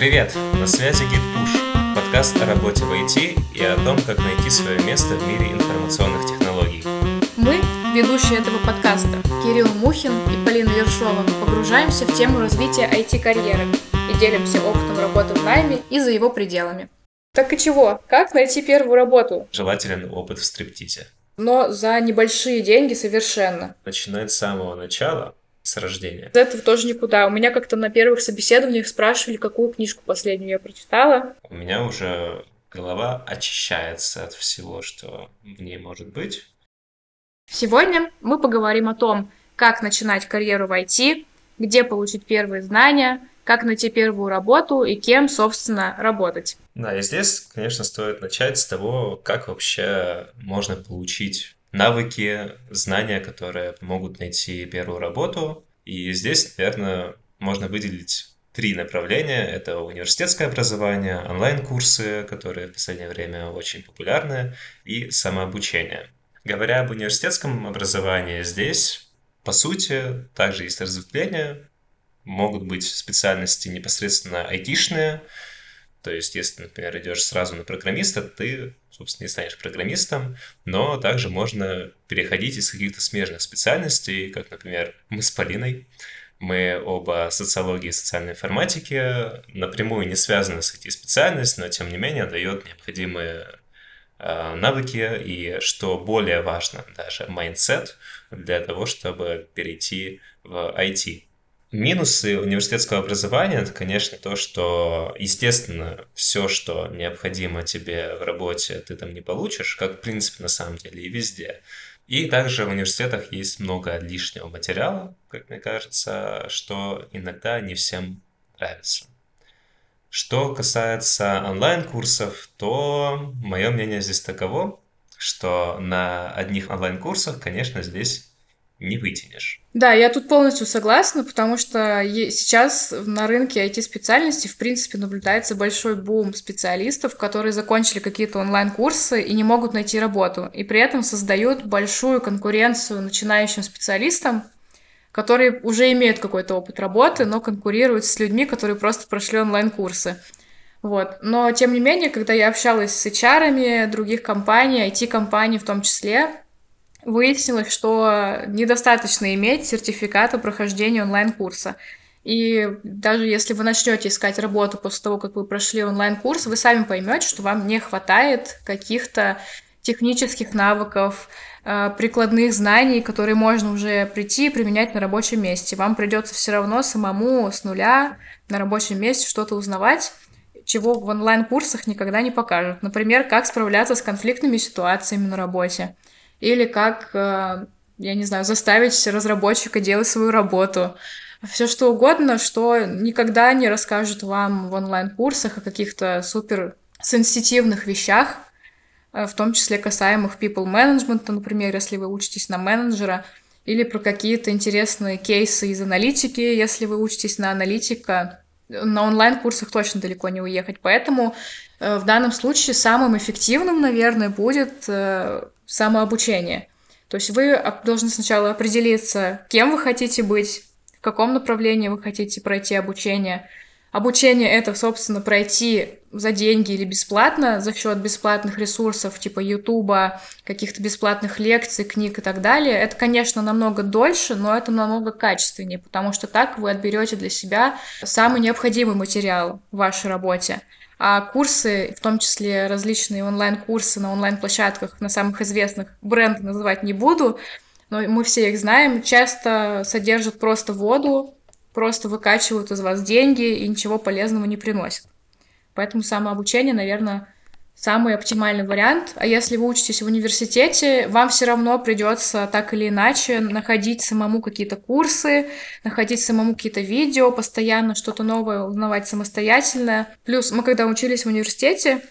Привет! На связи GitPush, подкаст о работе в IT и о том, как найти свое место в мире информационных технологий. Мы, ведущие этого подкаста, Кирилл Мухин и Полина Ершова, погружаемся в тему развития IT-карьеры и делимся опытом работы в найме и за его пределами. Так и чего? Как найти первую работу? Желателен опыт в стриптизе. Но за небольшие деньги совершенно. Начинать с самого начала, с рождения. Из этого тоже никуда. У меня как-то на первых собеседованиях спрашивали, какую книжку последнюю я прочитала. У меня уже голова очищается от всего, что в ней может быть. Сегодня мы поговорим о том, как начинать карьеру в IT, где получить первые знания, как найти первую работу и кем, собственно, работать. Да, и здесь, конечно, стоит начать с того, как вообще можно получить навыки, знания, которые помогут найти первую работу. И здесь, наверное, можно выделить три направления. Это университетское образование, онлайн-курсы, которые в последнее время очень популярны, и самообучение. Говоря об университетском образовании, здесь, по сути, также есть разветвления. Могут быть специальности непосредственно айтишные, то есть, если, например, идешь сразу на программиста, ты, собственно, не станешь программистом, но также можно переходить из каких-то смежных специальностей, как, например, мы с Полиной. Мы оба социологии и социальной информатики, напрямую не связаны с этой специальностью, но тем не менее дает необходимые э, навыки и, что более важно, даже mindset для того, чтобы перейти в IT. Минусы университетского образования это, конечно, то, что, естественно, все, что необходимо тебе в работе, ты там не получишь, как, в принципе, на самом деле и везде. И также в университетах есть много лишнего материала, как мне кажется, что иногда не всем нравится. Что касается онлайн-курсов, то мое мнение здесь таково, что на одних онлайн-курсах, конечно, здесь не вытянешь. Да, я тут полностью согласна, потому что сейчас на рынке IT-специальностей, в принципе, наблюдается большой бум специалистов, которые закончили какие-то онлайн-курсы и не могут найти работу, и при этом создают большую конкуренцию начинающим специалистам, которые уже имеют какой-то опыт работы, но конкурируют с людьми, которые просто прошли онлайн-курсы. Вот. Но, тем не менее, когда я общалась с HR других компаний, IT-компаний в том числе, выяснилось, что недостаточно иметь сертификат о прохождении онлайн-курса. И даже если вы начнете искать работу после того, как вы прошли онлайн-курс, вы сами поймете, что вам не хватает каких-то технических навыков, э, прикладных знаний, которые можно уже прийти и применять на рабочем месте. Вам придется все равно самому с нуля на рабочем месте что-то узнавать, чего в онлайн-курсах никогда не покажут. Например, как справляться с конфликтными ситуациями на работе или как, э, я не знаю, заставить разработчика делать свою работу. Все что угодно, что никогда не расскажут вам в онлайн-курсах о каких-то супер сенситивных вещах, э, в том числе касаемых people management, например, если вы учитесь на менеджера, или про какие-то интересные кейсы из аналитики, если вы учитесь на аналитика. На онлайн-курсах точно далеко не уехать. Поэтому э, в данном случае самым эффективным, наверное, будет самообучение. То есть вы должны сначала определиться, кем вы хотите быть, в каком направлении вы хотите пройти обучение. Обучение это, собственно, пройти за деньги или бесплатно, за счет бесплатных ресурсов типа Ютуба, каких-то бесплатных лекций, книг и так далее. Это, конечно, намного дольше, но это намного качественнее, потому что так вы отберете для себя самый необходимый материал в вашей работе. А курсы, в том числе различные онлайн-курсы на онлайн-площадках, на самых известных, бренды называть не буду, но мы все их знаем, часто содержат просто воду, просто выкачивают из вас деньги и ничего полезного не приносят. Поэтому самообучение, наверное, самый оптимальный вариант. А если вы учитесь в университете, вам все равно придется так или иначе находить самому какие-то курсы, находить самому какие-то видео, постоянно что-то новое узнавать самостоятельно. Плюс мы когда учились в университете,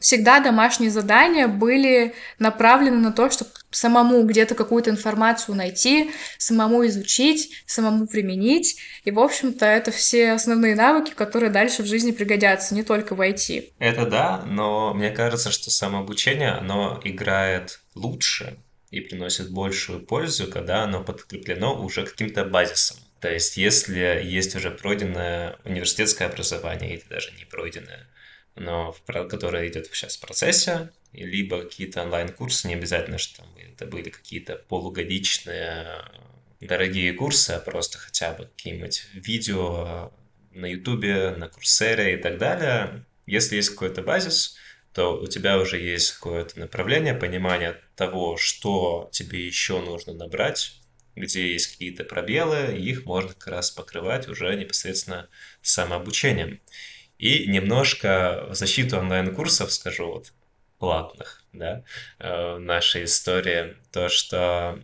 всегда домашние задания были направлены на то, чтобы самому где-то какую-то информацию найти, самому изучить, самому применить. И, в общем-то, это все основные навыки, которые дальше в жизни пригодятся, не только в IT. Это да, но мне кажется, что самообучение, оно играет лучше и приносит большую пользу, когда оно подкреплено уже каким-то базисом. То есть, если есть уже пройденное университетское образование, или даже не пройденное, но в, которое идет сейчас в процессе, либо какие-то онлайн-курсы, не обязательно, что там это были какие-то полугодичные дорогие курсы, а просто хотя бы какие-нибудь видео на Ютубе, на Курсере и так далее. Если есть какой-то базис, то у тебя уже есть какое-то направление, понимание того, что тебе еще нужно набрать, где есть какие-то пробелы, их можно как раз покрывать уже непосредственно самообучением. И немножко в защиту онлайн-курсов скажу, вот, платных, да, э, нашей истории, то, что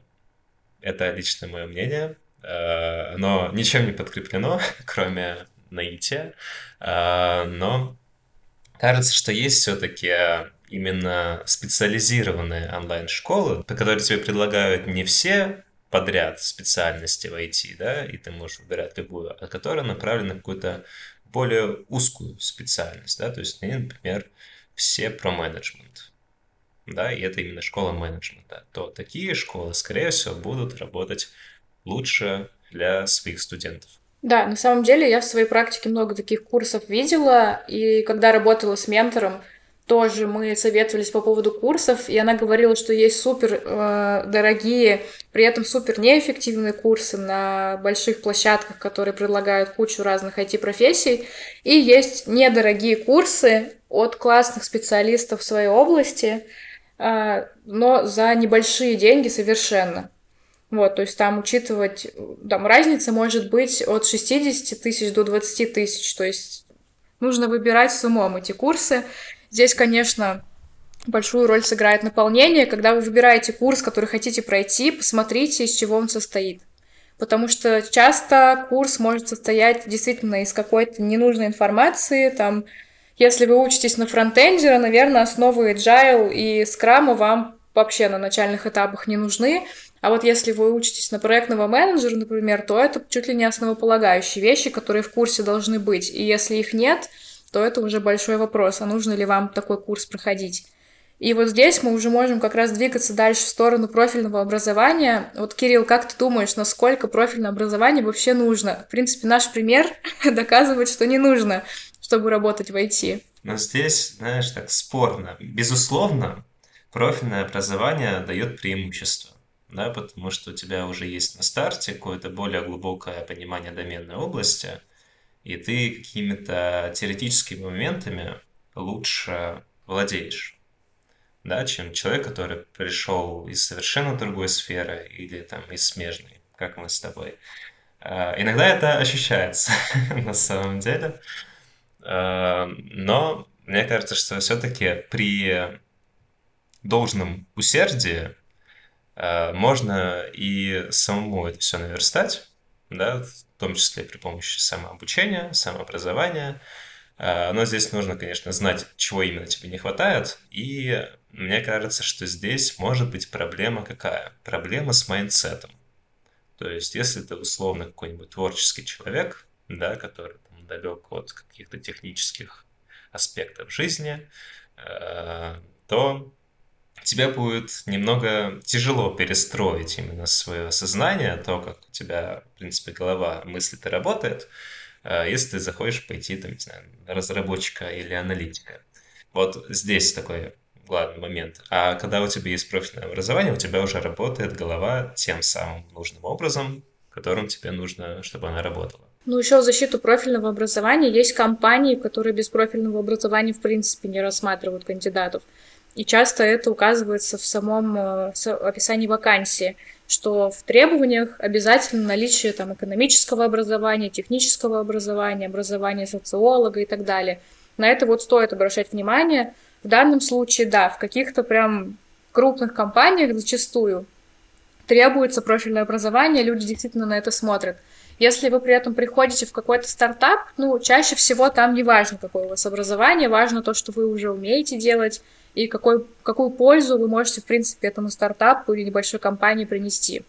это лично мое мнение, э, оно ничем не подкреплено, кроме наития, э, но кажется, что есть все-таки именно специализированные онлайн-школы, которые тебе предлагают не все подряд специальности в IT, да, и ты можешь выбирать любую, а которая направлена на какую-то более узкую специальность, да, то есть, например, все про менеджмент, да, и это именно школа менеджмента, то такие школы, скорее всего, будут работать лучше для своих студентов. Да, на самом деле я в своей практике много таких курсов видела, и когда работала с ментором, тоже мы советовались по поводу курсов, и она говорила, что есть супер э, дорогие, при этом супер неэффективные курсы на больших площадках, которые предлагают кучу разных IT-профессий, и есть недорогие курсы от классных специалистов в своей области, э, но за небольшие деньги совершенно. Вот, то есть там учитывать, там разница может быть от 60 тысяч до 20 тысяч, то есть нужно выбирать с умом эти курсы. Здесь, конечно, большую роль сыграет наполнение. Когда вы выбираете курс, который хотите пройти, посмотрите, из чего он состоит. Потому что часто курс может состоять действительно из какой-то ненужной информации. Там, если вы учитесь на фронтендера, наверное, основы agile и скрама вам вообще на начальных этапах не нужны. А вот если вы учитесь на проектного менеджера, например, то это чуть ли не основополагающие вещи, которые в курсе должны быть. И если их нет, то это уже большой вопрос, а нужно ли вам такой курс проходить. И вот здесь мы уже можем как раз двигаться дальше в сторону профильного образования. Вот, Кирилл, как ты думаешь, насколько профильное образование вообще нужно? В принципе, наш пример доказывает, что не нужно, чтобы работать в IT. Но здесь, знаешь, так спорно. Безусловно, профильное образование дает преимущество, да, потому что у тебя уже есть на старте какое-то более глубокое понимание доменной области – и ты какими-то теоретическими моментами лучше владеешь, да, чем человек, который пришел из совершенно другой сферы или там из смежной, как мы с тобой. А, иногда это ощущается на самом деле, а, но мне кажется, что все-таки при должном усердии а, можно и самому это все наверстать, да, в том числе при помощи самообучения, самообразования. А, но здесь нужно, конечно, знать, чего именно тебе не хватает. И мне кажется, что здесь может быть проблема какая? Проблема с mindset ом. То есть, если ты условно какой-нибудь творческий человек, да, который там, далек от каких-то технических аспектов жизни, э, то тебе будет немного тяжело перестроить именно свое сознание, то, как у тебя, в принципе, голова мыслит и работает, э, если ты захочешь пойти, там, не знаю, разработчика или аналитика. Вот здесь такой главный момент. А когда у тебя есть профильное образование, у тебя уже работает голова тем самым нужным образом, которым тебе нужно, чтобы она работала. Ну, еще в защиту профильного образования есть компании, которые без профильного образования в принципе не рассматривают кандидатов. И часто это указывается в самом э, описании вакансии, что в требованиях обязательно наличие там, экономического образования, технического образования, образования социолога и так далее. На это вот стоит обращать внимание. В данном случае, да, в каких-то прям крупных компаниях зачастую требуется профильное образование, люди действительно на это смотрят. Если вы при этом приходите в какой-то стартап, ну, чаще всего там не важно, какое у вас образование, важно то, что вы уже умеете делать, и какой, какую пользу вы можете, в принципе, этому стартапу или небольшой компании принести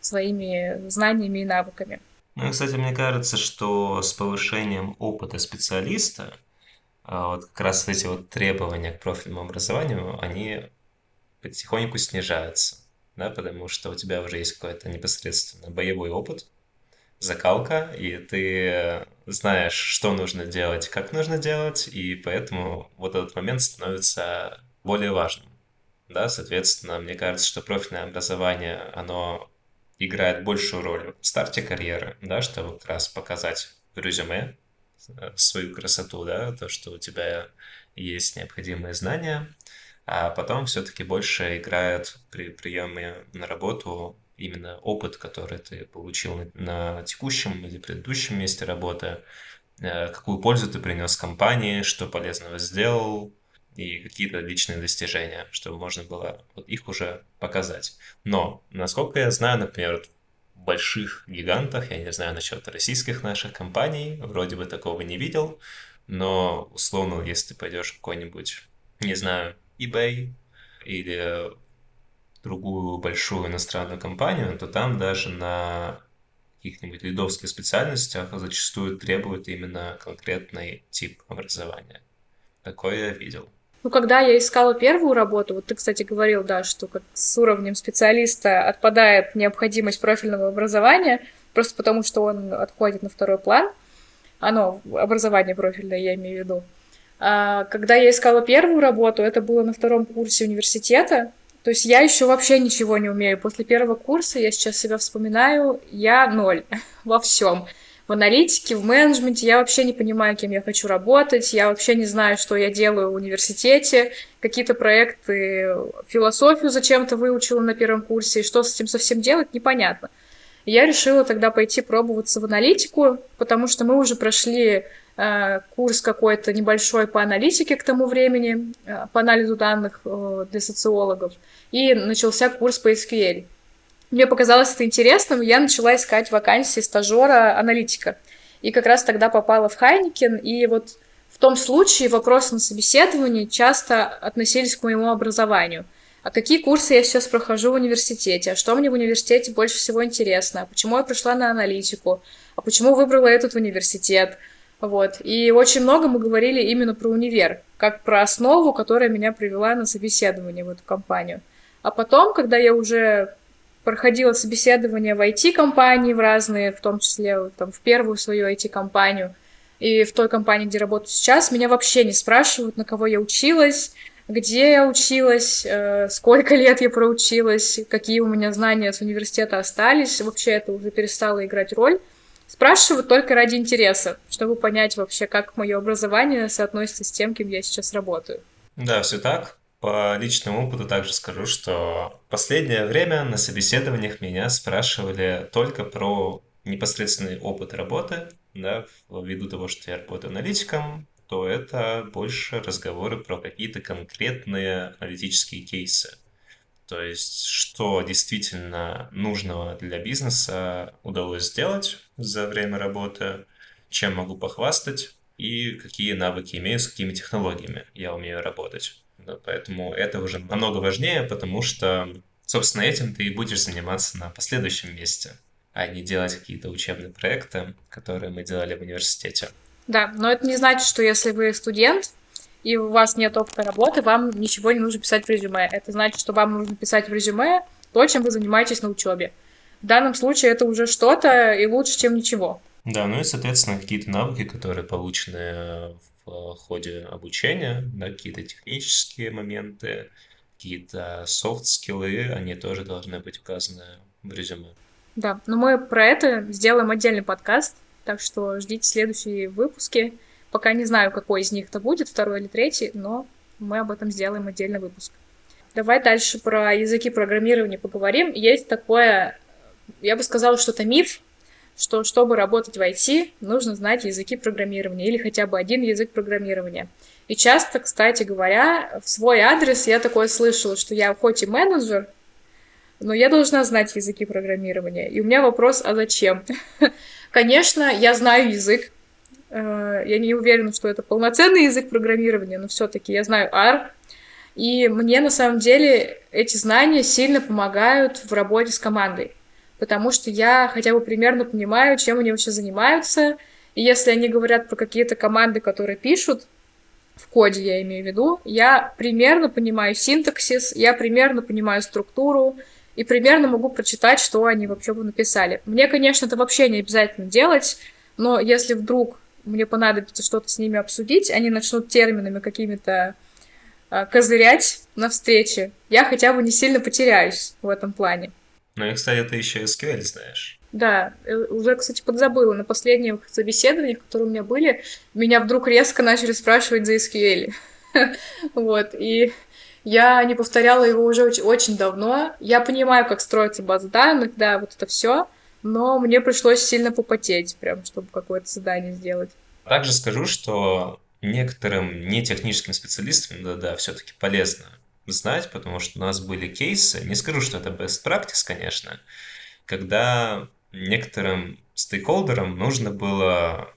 своими знаниями и навыками. Ну, кстати, мне кажется, что с повышением опыта специалиста а, вот как раз эти вот требования к профильному образованию, они потихоньку снижаются, да, потому что у тебя уже есть какой-то непосредственно боевой опыт, закалка, и ты знаешь, что нужно делать, как нужно делать, и поэтому вот этот момент становится более важным. Да, соответственно, мне кажется, что профильное образование, оно играет большую роль в старте карьеры, да, чтобы как раз показать резюме э, свою красоту, да, то, что у тебя есть необходимые знания, а потом все-таки больше играет при приеме на работу именно опыт, который ты получил на текущем или предыдущем месте работы, э, какую пользу ты принес компании, что полезного сделал, и какие-то личные достижения, чтобы можно было вот их уже показать. Но, насколько я знаю, например, в больших гигантах, я не знаю насчет российских наших компаний, вроде бы такого не видел, но условно, если ты пойдешь в какой-нибудь, не знаю, eBay или другую большую иностранную компанию, то там даже на каких-нибудь лидовских специальностях зачастую требуют именно конкретный тип образования. Такое я видел. Ну, когда я искала первую работу, вот ты, кстати, говорил, да, что как с уровнем специалиста отпадает необходимость профильного образования, просто потому что он отходит на второй план. Оно, образование профильное, я имею в виду. А, когда я искала первую работу, это было на втором курсе университета, то есть я еще вообще ничего не умею. После первого курса, я сейчас себя вспоминаю, я ноль во всем. В аналитике, в менеджменте. Я вообще не понимаю, кем я хочу работать, я вообще не знаю, что я делаю в университете, какие-то проекты, философию зачем-то выучила на первом курсе, и что с этим совсем делать, непонятно. Я решила тогда пойти пробоваться в аналитику, потому что мы уже прошли э, курс какой-то небольшой по аналитике к тому времени, э, по анализу данных э, для социологов. И начался курс по SQL. Мне показалось это интересным, я начала искать вакансии стажера-аналитика. И как раз тогда попала в Хайникен, и вот в том случае вопросы на собеседовании часто относились к моему образованию. А какие курсы я сейчас прохожу в университете? А что мне в университете больше всего интересно? А почему я пришла на аналитику? А почему выбрала этот университет? Вот. И очень много мы говорили именно про универ, как про основу, которая меня привела на собеседование в эту компанию. А потом, когда я уже проходила собеседование в IT-компании в разные, в том числе там, в первую свою IT-компанию, и в той компании, где работаю сейчас, меня вообще не спрашивают, на кого я училась, где я училась, э, сколько лет я проучилась, какие у меня знания с университета остались. Вообще это уже перестало играть роль. Спрашивают только ради интереса, чтобы понять вообще, как мое образование соотносится с тем, кем я сейчас работаю. Да, все так. По личному опыту также скажу, что последнее время на собеседованиях меня спрашивали только про непосредственный опыт работы, да, ввиду того, что я работаю аналитиком, то это больше разговоры про какие-то конкретные аналитические кейсы. То есть, что действительно нужного для бизнеса удалось сделать за время работы, чем могу похвастать и какие навыки имею, с какими технологиями я умею работать. Да, поэтому это уже намного важнее, потому что, собственно, этим ты и будешь заниматься на последующем месте, а не делать какие-то учебные проекты, которые мы делали в университете. Да, но это не значит, что если вы студент, и у вас нет опыта работы, вам ничего не нужно писать в резюме. Это значит, что вам нужно писать в резюме то, чем вы занимаетесь на учебе. В данном случае это уже что-то и лучше, чем ничего. Да, ну и, соответственно, какие-то навыки, которые получены в ходе обучения, да, какие-то технические моменты, какие-то софт-скиллы, они тоже должны быть указаны в резюме. Да, но мы про это сделаем отдельный подкаст, так что ждите следующие выпуски. Пока не знаю, какой из них это будет, второй или третий, но мы об этом сделаем отдельный выпуск. Давай дальше про языки программирования поговорим. Есть такое, я бы сказала, что это миф, что чтобы работать в IT, нужно знать языки программирования или хотя бы один язык программирования. И часто, кстати говоря, в свой адрес я такое слышала, что я хоть и менеджер, но я должна знать языки программирования. И у меня вопрос, а зачем? Конечно, я знаю язык. Э, я не уверена, что это полноценный язык программирования, но все-таки я знаю R. И мне на самом деле эти знания сильно помогают в работе с командой потому что я хотя бы примерно понимаю, чем они вообще занимаются. И если они говорят про какие-то команды, которые пишут, в коде я имею в виду, я примерно понимаю синтаксис, я примерно понимаю структуру, и примерно могу прочитать, что они вообще бы написали. Мне, конечно, это вообще не обязательно делать, но если вдруг мне понадобится что-то с ними обсудить, они начнут терминами какими-то э, козырять на встрече, я хотя бы не сильно потеряюсь в этом плане. Ну и, кстати, ты еще SQL знаешь. Да, э, уже, кстати, подзабыла. На последних собеседованиях, которые у меня были, меня вдруг резко начали спрашивать за SQL. Вот, и я не повторяла его уже очень, очень давно. Я понимаю, как строится база данных, да, вот это все, но мне пришлось сильно попотеть, прям, чтобы какое-то задание сделать. Также скажу, что некоторым нетехническим специалистам, да-да, все-таки полезно знать, потому что у нас были кейсы, не скажу, что это best practice, конечно, когда некоторым стейкхолдерам нужно было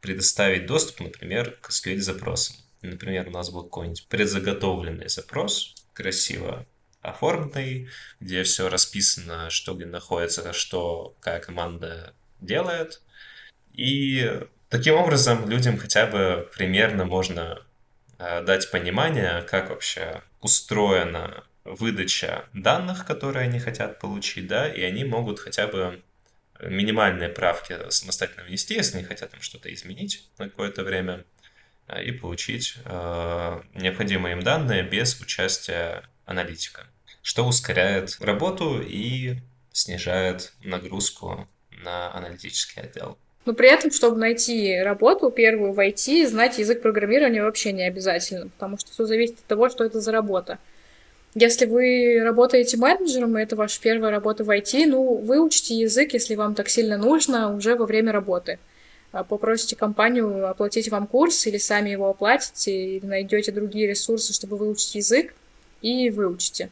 предоставить доступ, например, к SQL-запросам. Например, у нас был какой-нибудь предзаготовленный запрос, красиво оформленный, где все расписано, что где находится, что какая команда делает. И таким образом людям хотя бы примерно можно дать понимание, как вообще устроена выдача данных, которые они хотят получить, да, и они могут хотя бы минимальные правки самостоятельно внести, если они хотят там что-то изменить на какое-то время, а, и получить э, необходимые им данные без участия аналитика, что ускоряет работу и снижает нагрузку на аналитический отдел. Но при этом, чтобы найти работу первую в IT, знать язык программирования вообще не обязательно, потому что все зависит от того, что это за работа. Если вы работаете менеджером, и это ваша первая работа в IT, ну, выучите язык, если вам так сильно нужно, уже во время работы. А попросите компанию оплатить вам курс, или сами его оплатите, или найдете другие ресурсы, чтобы выучить язык, и выучите.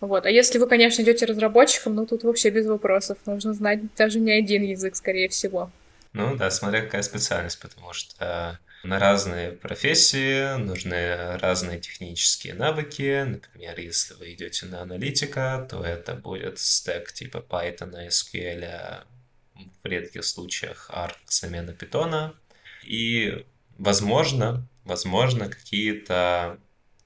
Вот. А если вы, конечно, идете разработчиком, ну тут вообще без вопросов. Нужно знать даже не один язык, скорее всего. Ну да, смотря какая специальность, потому что на разные профессии нужны разные технические навыки. Например, если вы идете на аналитика, то это будет стек типа Python, SQL, в редких случаях R, замена Python. И, возможно, возможно, какие-то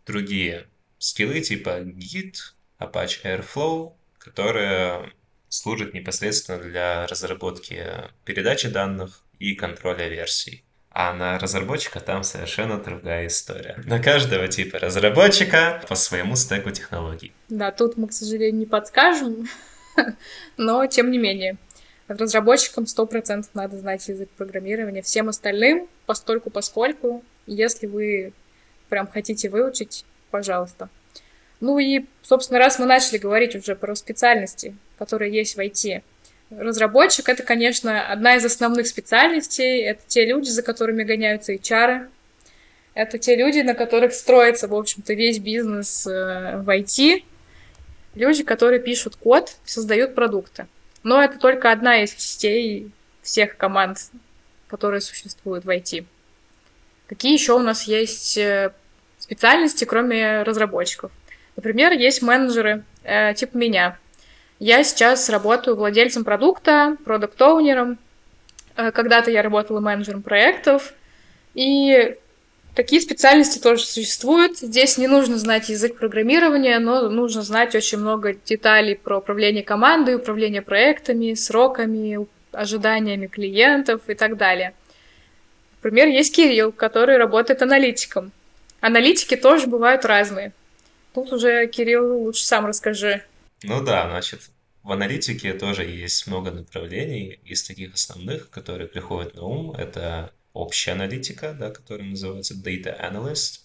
другие скиллы типа Git, Apache Airflow, которые служат непосредственно для разработки передачи данных и контроля версий. А на разработчика там совершенно другая история. На каждого типа разработчика по своему стеку технологий. Да, тут мы, к сожалению, не подскажем, но тем не менее. Разработчикам 100% надо знать язык программирования. Всем остальным, постольку поскольку, если вы прям хотите выучить, пожалуйста. Ну и, собственно, раз мы начали говорить уже про специальности, которые есть в IT, Разработчик — это, конечно, одна из основных специальностей. Это те люди, за которыми гоняются HR. Это те люди, на которых строится, в общем-то, весь бизнес э, в IT. Люди, которые пишут код, создают продукты. Но это только одна из частей всех команд, которые существуют в IT. Какие еще у нас есть э, специальности, кроме разработчиков? Например, есть менеджеры, э, типа меня, я сейчас работаю владельцем продукта, продукт-оунером. Э, когда-то я работала менеджером проектов. И такие специальности тоже существуют. Здесь не нужно знать язык программирования, но нужно знать очень много деталей про управление командой, управление проектами, сроками, ожиданиями клиентов и так далее. Например, есть Кирилл, который работает аналитиком. Аналитики тоже бывают разные. Тут уже, Кирилл, лучше сам расскажи. Ну да, значит, в аналитике тоже есть много направлений. Из таких основных, которые приходят на ум, это общая аналитика, да, которая называется Data Analyst.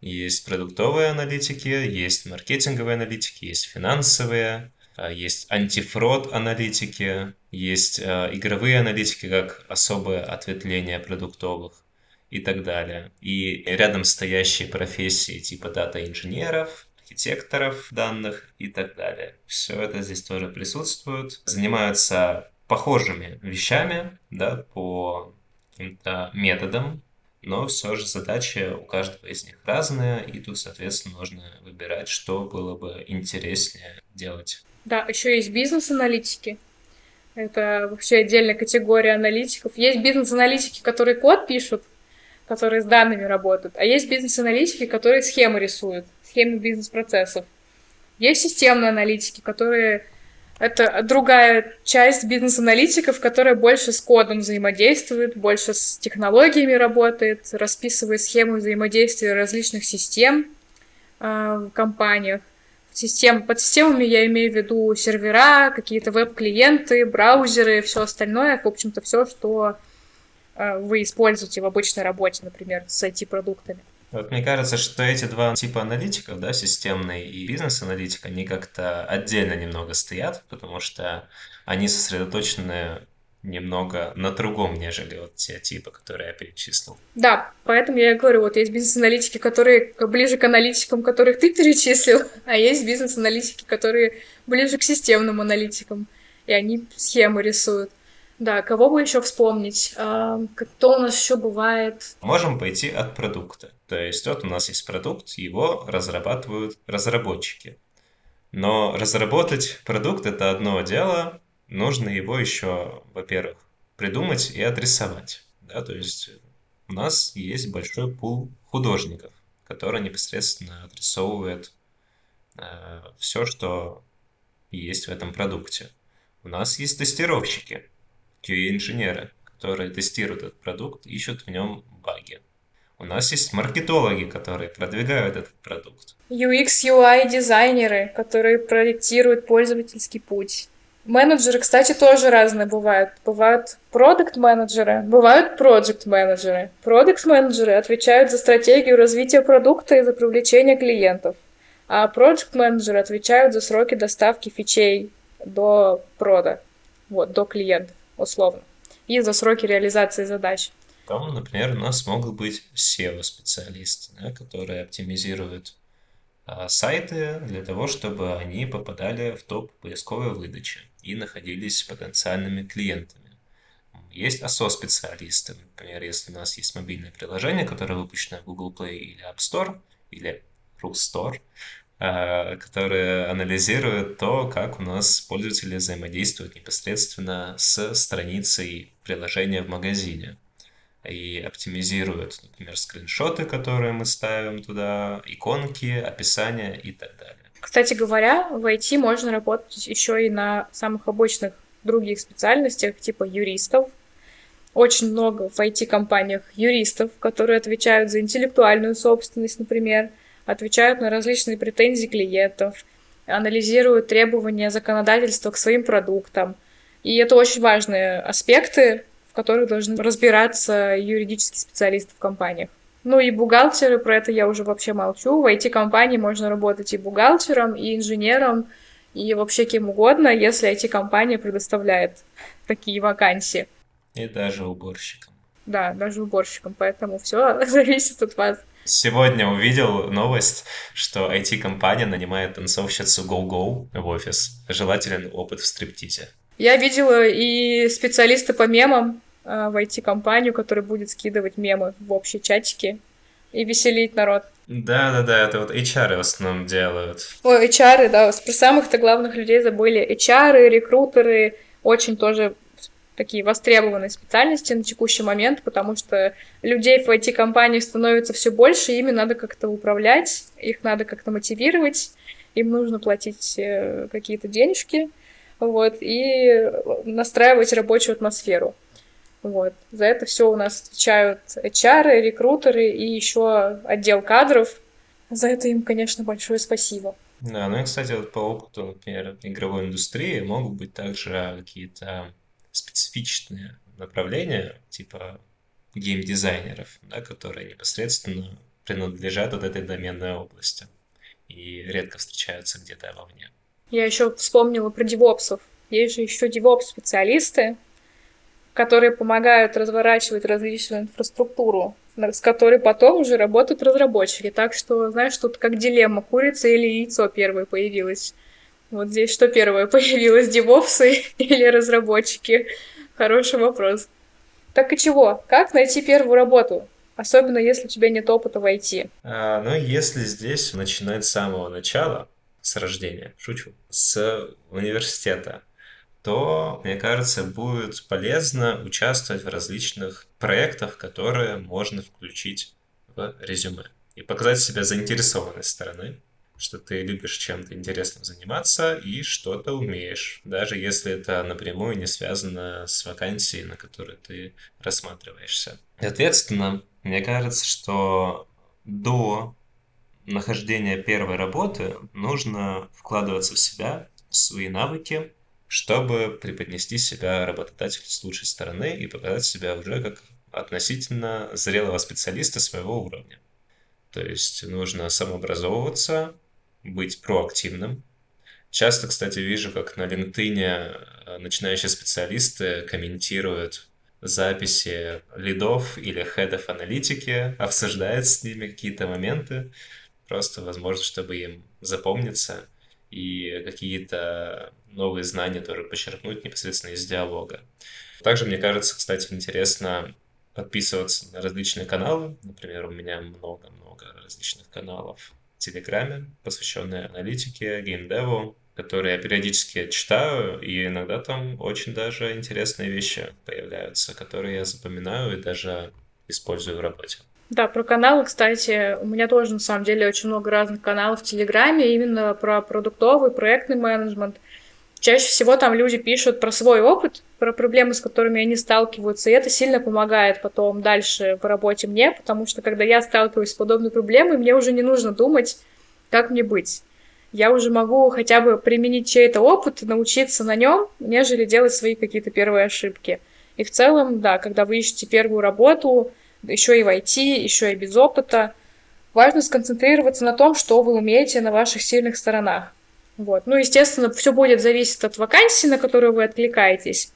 Есть продуктовые аналитики, есть маркетинговые аналитики, есть финансовые, а, есть антифрод аналитики, есть э, игровые аналитики, как особое ответвление продуктовых и так далее. И рядом стоящие профессии типа дата-инженеров, архитекторов данных и так далее. Все это здесь тоже присутствует. Занимаются похожими вещами, да, по каким-то методам, но все же задачи у каждого из них разные, и тут, соответственно, нужно выбирать, что было бы интереснее делать. Да, еще есть бизнес-аналитики. Это вообще отдельная категория аналитиков. Есть бизнес-аналитики, которые код пишут, которые с данными работают, а есть бизнес-аналитики, которые схемы рисуют, схемы бизнес-процессов. Есть системные аналитики, которые это другая часть бизнес-аналитиков, которая больше с кодом взаимодействует, больше с технологиями работает, расписывает схему взаимодействия различных систем э, в компаниях. Систем, под системами я имею в виду сервера, какие-то веб-клиенты, браузеры, все остальное, в общем-то, все, что вы используете в обычной работе, например, с IT-продуктами. Вот мне кажется, что эти два типа аналитиков, да, системный и бизнес-аналитик, они как-то отдельно немного стоят, потому что они сосредоточены немного на другом, нежели вот те типы, которые я перечислил. Да, поэтому я говорю, вот есть бизнес-аналитики, которые ближе к аналитикам, которых ты перечислил, а есть бизнес-аналитики, которые ближе к системным аналитикам, и они схемы рисуют. Да, кого бы еще вспомнить? А, кто у нас еще бывает? Можем пойти от продукта. То есть вот у нас есть продукт, его разрабатывают разработчики. Но разработать продукт это одно дело, нужно его еще, во-первых, придумать и адресовать. Да, то есть у нас есть большой пул художников, которые непосредственно адресовывают э, все, что есть в этом продукте. У нас есть тестировщики, QA-инженеры, которые тестируют этот продукт, ищут в нем баги. У нас есть маркетологи, которые продвигают этот продукт. UX, UI дизайнеры, которые проектируют пользовательский путь. Менеджеры, кстати, тоже разные бывают. Бывают продукт менеджеры бывают проект менеджеры продукт менеджеры отвечают за стратегию развития продукта и за привлечение клиентов. А проект менеджеры отвечают за сроки доставки фичей до прода, вот, до клиентов условно, и за сроки реализации задач. Там, например, у нас могут быть SEO-специалисты, да, которые оптимизируют а, сайты для того, чтобы они попадали в топ поисковой выдачи и находились потенциальными клиентами. Есть ASO-специалисты, например, если у нас есть мобильное приложение, которое выпущено в Google Play или App Store, или Store, а, которые анализируют то, как у нас пользователи взаимодействуют непосредственно с страницей приложения в магазине и оптимизируют, например, скриншоты, которые мы ставим туда, иконки, описание и так далее. Кстати говоря, в IT можно работать еще и на самых обычных других специальностях, типа юристов. Очень много в IT-компаниях юристов, которые отвечают за интеллектуальную собственность, например, отвечают на различные претензии клиентов, анализируют требования законодательства к своим продуктам. И это очень важные аспекты, в которых должны разбираться юридические специалисты в компаниях. Ну и бухгалтеры, про это я уже вообще молчу. В IT-компании можно работать и бухгалтером, и инженером, и вообще кем угодно, если IT-компания предоставляет такие вакансии. И даже уборщиком. Да, даже уборщиком, поэтому все зависит от вас. Сегодня увидел новость, что IT-компания нанимает танцовщицу Go-Go в офис. Желателен опыт в стриптизе. Я видела и специалиста по мемам э, в IT-компанию, который будет скидывать мемы в общие чатики и веселить народ. Да-да-да, это вот HR в основном делают. Ой, HR, да, про самых-то главных людей забыли. HR, рекрутеры, очень тоже такие востребованные специальности на текущий момент, потому что людей в IT-компании становится все больше, ими надо как-то управлять, их надо как-то мотивировать, им нужно платить э, какие-то денежки, вот, и настраивать рабочую атмосферу. Вот. За это все у нас отвечают HR, рекрутеры и еще отдел кадров. За это им, конечно, большое спасибо. Да, ну и, кстати, вот по опыту, например, игровой индустрии могут быть также какие-то специфичные направления, типа геймдизайнеров, да, которые непосредственно принадлежат вот этой доменной области и редко встречаются где-то вовне. Я еще вспомнила про девопсов. Есть же еще девопс-специалисты, которые помогают разворачивать различную инфраструктуру, с которой потом уже работают разработчики. Так что, знаешь, тут как дилемма, курица или яйцо первое появилось. Вот здесь что первое появилось, девопсы или разработчики? Хороший вопрос. Так и чего? Как найти первую работу? Особенно если у тебя нет опыта в IT. А, ну, если здесь начинать с самого начала, с рождения, шучу, с университета, то, мне кажется, будет полезно участвовать в различных проектах, которые можно включить в резюме и показать себя заинтересованной стороны. Что ты любишь чем-то интересным заниматься и что-то умеешь, даже если это напрямую не связано с вакансией, на которой ты рассматриваешься. Соответственно, мне кажется, что до нахождения первой работы нужно вкладываться в себя, в свои навыки, чтобы преподнести себя работодателю с лучшей стороны и показать себя уже как относительно зрелого специалиста своего уровня. То есть нужно самообразовываться, быть проактивным. Часто, кстати, вижу, как на LinkedIn э, начинающие специалисты комментируют записи лидов или хедов аналитики, обсуждают с ними какие-то моменты, просто, возможно, чтобы им запомниться и какие-то новые знания тоже почерпнуть непосредственно из диалога. Также, мне кажется, кстати, интересно подписываться на различные каналы. Например, у меня много-много различных каналов Телеграме, посвященные аналитике, геймдеву, которые я периодически читаю, и иногда там очень даже интересные вещи появляются, которые я запоминаю и даже использую в работе. Да, про каналы, кстати, у меня тоже на самом деле очень много разных каналов в Телеграме, именно про продуктовый, проектный менеджмент. Чаще всего там люди пишут про свой опыт, про проблемы, с которыми они сталкиваются, и это сильно помогает потом дальше в работе мне, потому что когда я сталкиваюсь с подобной проблемой, мне уже не нужно думать, как мне быть. Я уже могу хотя бы применить чей-то опыт, научиться на нем, нежели делать свои какие-то первые ошибки. И в целом, да, когда вы ищете первую работу, еще и в IT, еще и без опыта, важно сконцентрироваться на том, что вы умеете на ваших сильных сторонах. Вот. Ну, естественно, все будет зависеть от вакансии, на которую вы откликаетесь.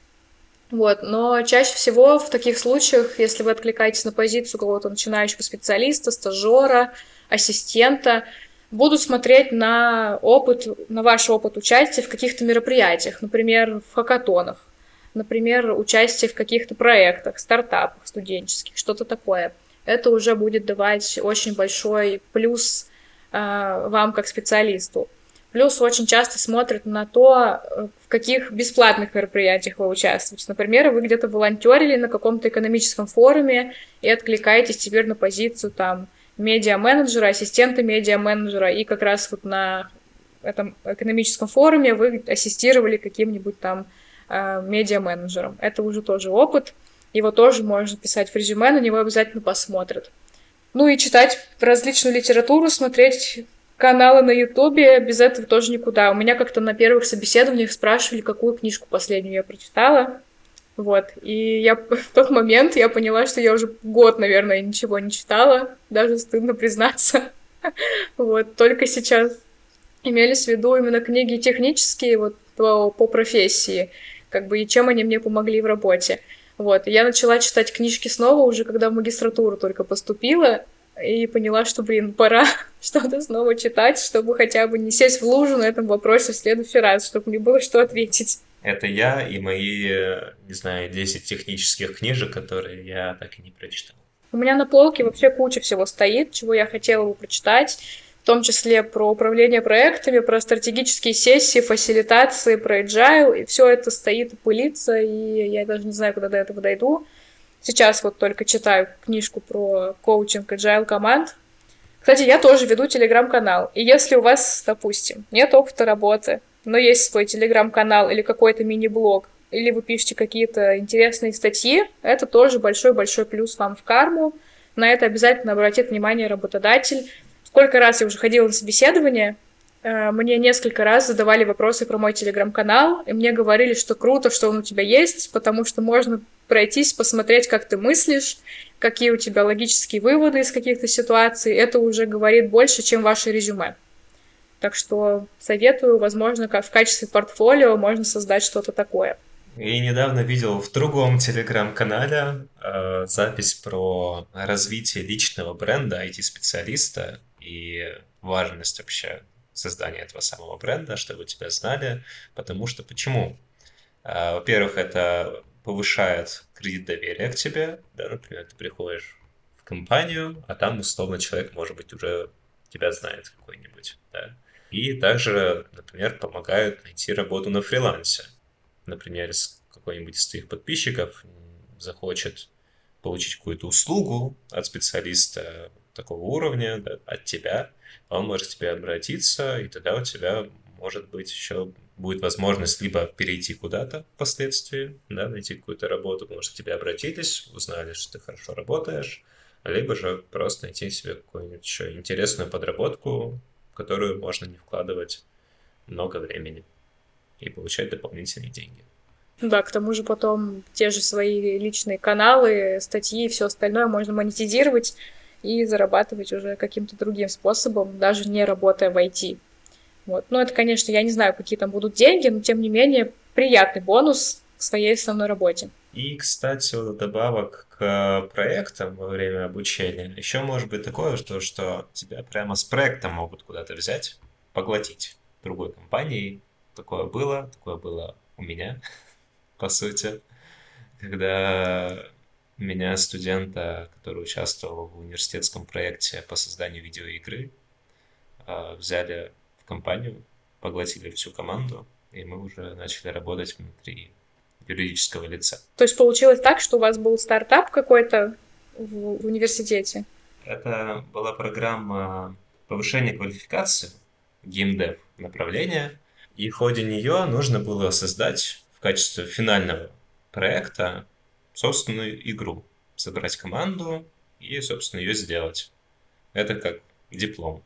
Вот. Но чаще всего в таких случаях, если вы откликаетесь на позицию какого-то начинающего специалиста, стажера, ассистента, будут смотреть на опыт, на ваш опыт участия в каких-то мероприятиях, например, в хакатонах, например, участие в каких-то проектах, стартапах студенческих, что-то такое. Это уже будет давать очень большой плюс э, вам как специалисту. Плюс очень часто смотрят на то, э, в каких бесплатных мероприятиях вы участвуете. Например, вы где-то волонтерили на каком-то экономическом форуме и откликаетесь теперь на позицию там медиа-менеджера, ассистента медиа-менеджера, и как раз вот на этом экономическом форуме вы ассистировали каким-нибудь там э, медиа-менеджером. Это уже тоже опыт, его тоже можно писать в резюме, на него обязательно посмотрят. Ну и читать различную литературу, смотреть каналы на Ютубе, без этого тоже никуда. У меня как-то на первых собеседованиях спрашивали, какую книжку последнюю я прочитала. Вот. И я в тот момент я поняла, что я уже год, наверное, ничего не читала. Даже стыдно признаться. Вот. Только сейчас имелись в виду именно книги технические, вот по, профессии, как бы, и чем они мне помогли в работе. Вот. Я начала читать книжки снова уже, когда в магистратуру только поступила, и поняла, что, блин, пора что-то снова читать, чтобы хотя бы не сесть в лужу на этом вопросе в следующий раз, чтобы мне было что ответить. Это я и мои, не знаю, 10 технических книжек, которые я так и не прочитал. У меня на полке вообще куча всего стоит, чего я хотела бы прочитать, в том числе про управление проектами, про стратегические сессии, фасилитации, про agile, и все это стоит и пылится, и я даже не знаю, куда до этого дойду. Сейчас вот только читаю книжку про коучинг agile команд. Кстати, я тоже веду телеграм-канал. И если у вас, допустим, нет опыта работы, но есть свой телеграм-канал или какой-то мини-блог, или вы пишете какие-то интересные статьи, это тоже большой-большой плюс вам в карму. На это обязательно обратит внимание работодатель. Сколько раз я уже ходила на собеседование, мне несколько раз задавали вопросы про мой телеграм-канал, и мне говорили, что круто, что он у тебя есть, потому что можно пройтись, посмотреть, как ты мыслишь, какие у тебя логические выводы из каких-то ситуаций. Это уже говорит больше, чем ваше резюме. Так что советую, возможно, как в качестве портфолио можно создать что-то такое. И недавно видел в другом телеграм-канале э, запись про развитие личного бренда IT-специалиста и важность вообще создания этого самого бренда, чтобы тебя знали. Потому что почему? Э, во-первых, это повышает кредит доверия к тебе, да, например, ты приходишь в компанию, а там, условно, человек, может быть, уже тебя знает какой-нибудь, да. И также, например, помогают найти работу на фрилансе. Например, какой-нибудь из твоих подписчиков захочет получить какую-то услугу от специалиста, такого уровня да, от тебя, он может к тебе обратиться, и тогда у тебя, может быть, еще будет возможность либо перейти куда-то впоследствии, да, найти какую-то работу, потому что к тебе обратились, узнали, что ты хорошо работаешь, либо же просто найти себе какую-нибудь еще интересную подработку, в которую можно не вкладывать много времени и получать дополнительные деньги. Да, к тому же потом те же свои личные каналы, статьи и все остальное можно монетизировать и зарабатывать уже каким-то другим способом, даже не работая в IT. Вот. Ну, это, конечно, я не знаю, какие там будут деньги, но тем не менее приятный бонус к своей основной работе. И, кстати, вот добавок к проектам во время обучения, еще может быть такое, что, что тебя прямо с проектом могут куда-то взять, поглотить другой компании. Такое было, такое было у меня по сути, когда меня, студента, который участвовал в университетском проекте по созданию видеоигры, а, взяли в компанию, поглотили всю команду, и мы уже начали работать внутри юридического лица. То есть получилось так, что у вас был стартап какой-то в, в университете? Это была программа повышения квалификации, геймдев направления, и в ходе нее нужно было создать в качестве финального проекта собственную игру. Собрать команду и, собственно, ее сделать. Это как диплом.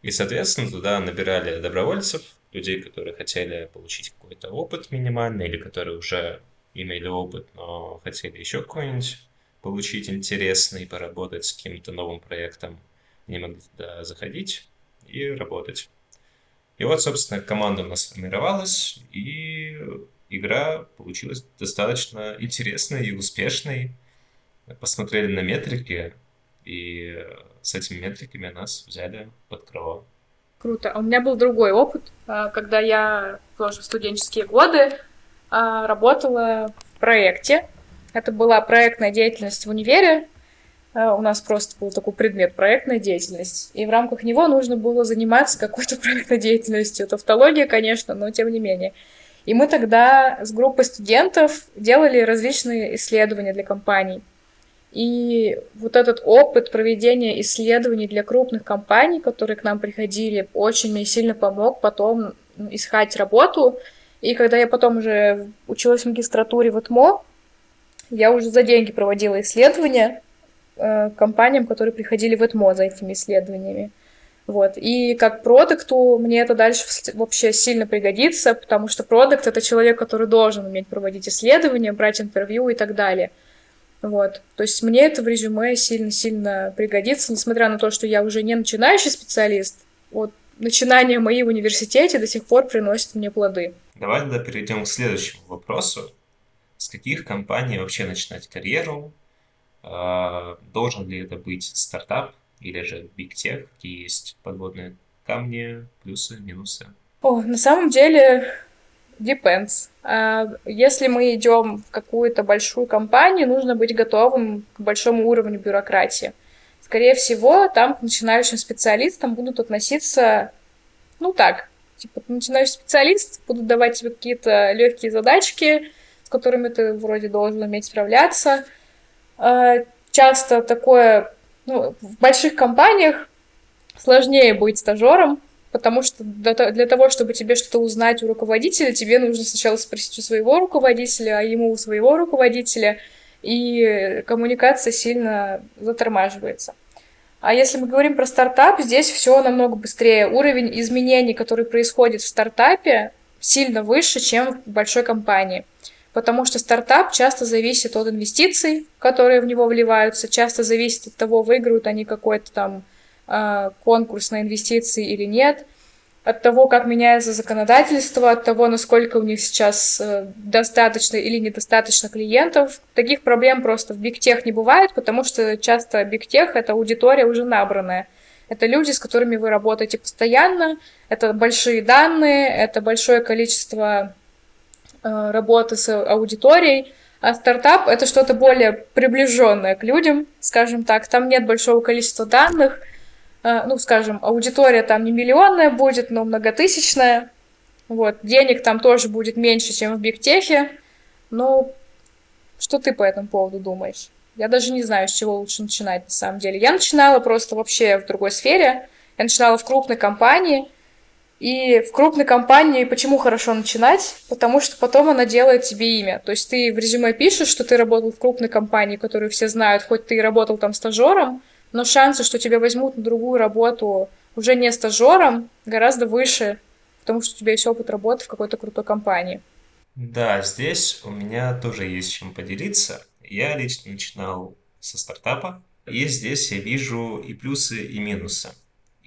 И, соответственно, туда набирали добровольцев, людей, которые хотели получить какой-то опыт минимальный, или которые уже имели опыт, но хотели еще какой-нибудь получить интересный, поработать с каким-то новым проектом. Они могли туда заходить и работать. И вот, собственно, команда у нас сформировалась, и игра получилась достаточно интересной и успешной. Посмотрели на метрики, и с этими метриками нас взяли под крыло. Круто. У меня был другой опыт, а, когда я тоже в студенческие годы а, работала в проекте. Это была проектная деятельность в универе. А, у нас просто был такой предмет проектная деятельность. И в рамках него нужно было заниматься какой-то проектной деятельностью. Тавтология, конечно, но тем не менее. И мы тогда с группой студентов делали различные исследования для компаний. И вот этот опыт проведения исследований для крупных компаний, которые к нам приходили, очень мне сильно помог потом искать работу. И когда я потом уже училась в магистратуре в ИТМО, я уже за деньги проводила исследования э, компаниям, которые приходили в ИТМО за этими исследованиями. Вот. И как продукту мне это дальше вообще сильно пригодится, потому что продукт — это человек, который должен уметь проводить исследования, брать интервью и так далее. Вот. То есть мне это в резюме сильно-сильно пригодится, несмотря на то, что я уже не начинающий специалист. Вот начинания мои в университете до сих пор приносят мне плоды. Давай тогда перейдем к следующему вопросу. С каких компаний вообще начинать карьеру? А, должен ли это быть стартап? Или же Big Tech, какие есть подводные камни, плюсы, минусы? О, на самом деле depends. А, если мы идем в какую-то большую компанию, нужно быть готовым к большому уровню бюрократии. Скорее всего, там к начинающим специалистам будут относиться, ну так, типа, начинающий специалист, будут давать тебе какие-то легкие задачки, с которыми ты вроде должен уметь справляться. А, часто такое ну, в больших компаниях сложнее быть стажером, потому что для того, чтобы тебе что-то узнать у руководителя, тебе нужно сначала спросить у своего руководителя, а ему у своего руководителя, и коммуникация сильно затормаживается. А если мы говорим про стартап, здесь все намного быстрее. Уровень изменений, который происходит в стартапе, сильно выше, чем в большой компании потому что стартап часто зависит от инвестиций, которые в него вливаются, часто зависит от того, выиграют они какой-то там э, конкурс на инвестиции или нет, от того, как меняется законодательство, от того, насколько у них сейчас э, достаточно или недостаточно клиентов. Таких проблем просто в бигтех не бывает, потому что часто бигтех — это аудитория уже набранная. Это люди, с которыми вы работаете постоянно, это большие данные, это большое количество Э, работы с аудиторией, а стартап — это что-то более приближенное к людям, скажем так. Там нет большого количества данных, э, ну, скажем, аудитория там не миллионная будет, но многотысячная. Вот, денег там тоже будет меньше, чем в бигтехе. Ну, что ты по этому поводу думаешь? Я даже не знаю, с чего лучше начинать на самом деле. Я начинала просто вообще в другой сфере. Я начинала в крупной компании. И в крупной компании почему хорошо начинать? Потому что потом она делает тебе имя. То есть ты в резюме пишешь, что ты работал в крупной компании, которую все знают, хоть ты и работал там стажером, но шансы, что тебя возьмут на другую работу уже не стажером, гораздо выше, потому что у тебя есть опыт работы в какой-то крутой компании. Да, здесь у меня тоже есть чем поделиться. Я лично начинал со стартапа, и здесь я вижу и плюсы, и минусы.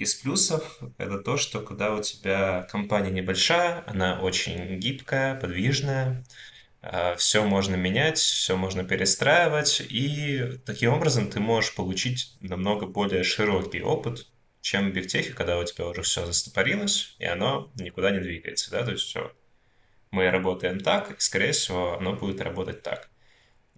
Из плюсов это то, что когда у тебя компания небольшая, она очень гибкая, подвижная, а, все можно менять, все можно перестраивать, и таким образом ты можешь получить намного более широкий опыт, чем в бигтехе, когда у тебя уже все застопорилось, и оно никуда не двигается, да, то есть все, мы работаем так, и, скорее всего, оно будет работать так.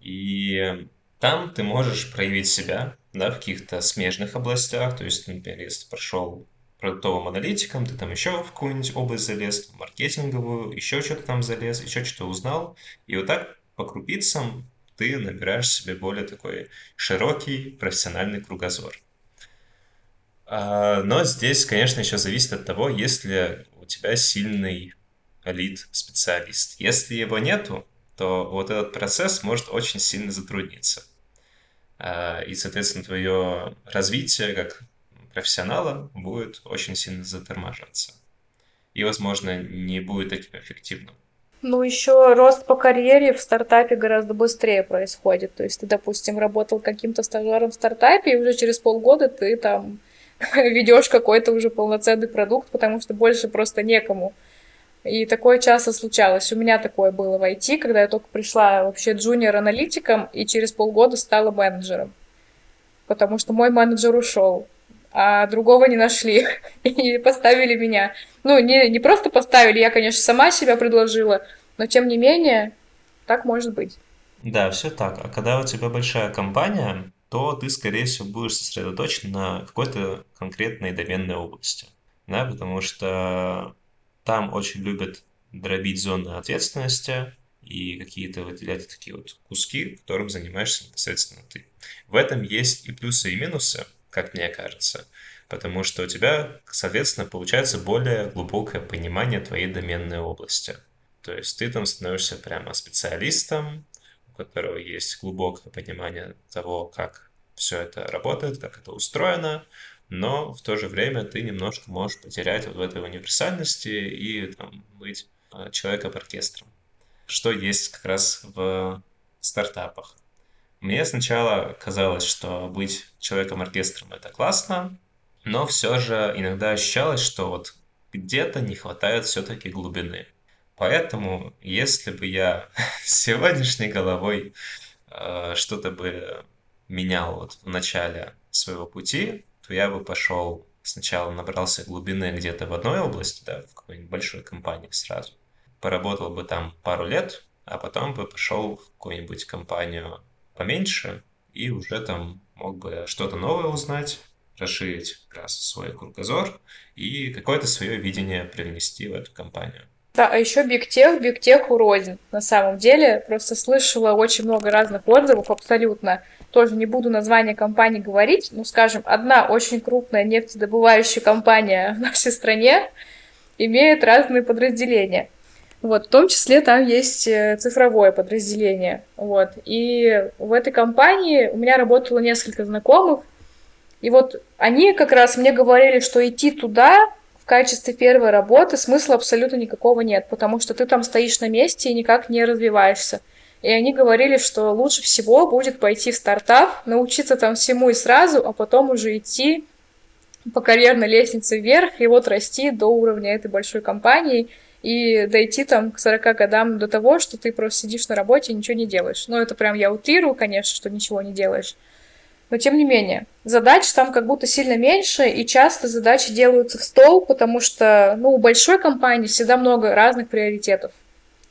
И там ты можешь проявить себя, да, в каких-то смежных областях, то есть, например, если ты прошел продуктовым аналитиком, ты там еще в какую-нибудь область залез, в маркетинговую, еще что-то там залез, еще что-то узнал, и вот так по крупицам ты набираешь себе более такой широкий профессиональный кругозор. А, но здесь, конечно, еще зависит от того, есть ли у тебя сильный лид-специалист. Если его нету, то вот этот процесс может очень сильно затрудниться. А, и, соответственно, твое развитие как профессионала будет очень сильно затормаживаться. И, возможно, не будет таким эффективным. Ну, еще рост по карьере в стартапе гораздо быстрее происходит. То есть ты, допустим, работал каким-то стажером в стартапе, и уже через полгода ты там ведешь какой-то уже полноценный продукт, потому что больше просто некому. И такое часто случалось. У меня такое было в IT, когда я только пришла вообще джуниор-аналитиком и через полгода стала менеджером. Потому что мой менеджер ушел, а другого не нашли и поставили меня. Ну, не, не просто поставили, я, конечно, сама себя предложила, но тем не менее, так может быть. Да, все так. А когда у тебя большая компания, то ты, скорее всего, будешь сосредоточен на какой-то конкретной доменной области. Да, потому что там очень любят дробить зоны ответственности и какие-то выделять такие вот куски, которым занимаешься непосредственно ты. В этом есть и плюсы, и минусы, как мне кажется, потому что у тебя, соответственно, получается более глубокое понимание твоей доменной области. То есть ты там становишься прямо специалистом, у которого есть глубокое понимание того, как все это работает, как это устроено, но в то же время ты немножко можешь потерять вот в этой универсальности и там, быть а, человеком-оркестром, что есть как раз в стартапах. Мне сначала казалось, что быть человеком-оркестром это классно, но все же иногда ощущалось, что вот где-то не хватает все-таки глубины. Поэтому, если бы я сегодняшней головой э, что-то бы менял вот в начале своего пути, то я бы пошел сначала набрался глубины где-то в одной области, да, в какой-нибудь большой компании сразу, поработал бы там пару лет, а потом бы пошел в какую-нибудь компанию поменьше и уже там мог бы что-то новое узнать, расширить как раз свой кругозор и какое-то свое видение привнести в эту компанию. Да, а еще бигтех, бигтех уродин. На самом деле, просто слышала очень много разных отзывов абсолютно тоже не буду название компании говорить, но, скажем, одна очень крупная нефтедобывающая компания в нашей стране имеет разные подразделения. Вот, в том числе там есть э, цифровое подразделение. Вот. И в этой компании у меня работало несколько знакомых. И вот они как раз мне говорили, что идти туда в качестве первой работы смысла абсолютно никакого нет, потому что ты там стоишь на месте и никак не развиваешься. И они говорили, что лучше всего будет пойти в стартап, научиться там всему и сразу, а потом уже идти по карьерной лестнице вверх и вот расти до уровня этой большой компании и дойти там к 40 годам до того, что ты просто сидишь на работе и ничего не делаешь. Ну, это прям я утрирую, конечно, что ничего не делаешь. Но тем не менее, задач там как будто сильно меньше, и часто задачи делаются в стол, потому что, ну, у большой компании всегда много разных приоритетов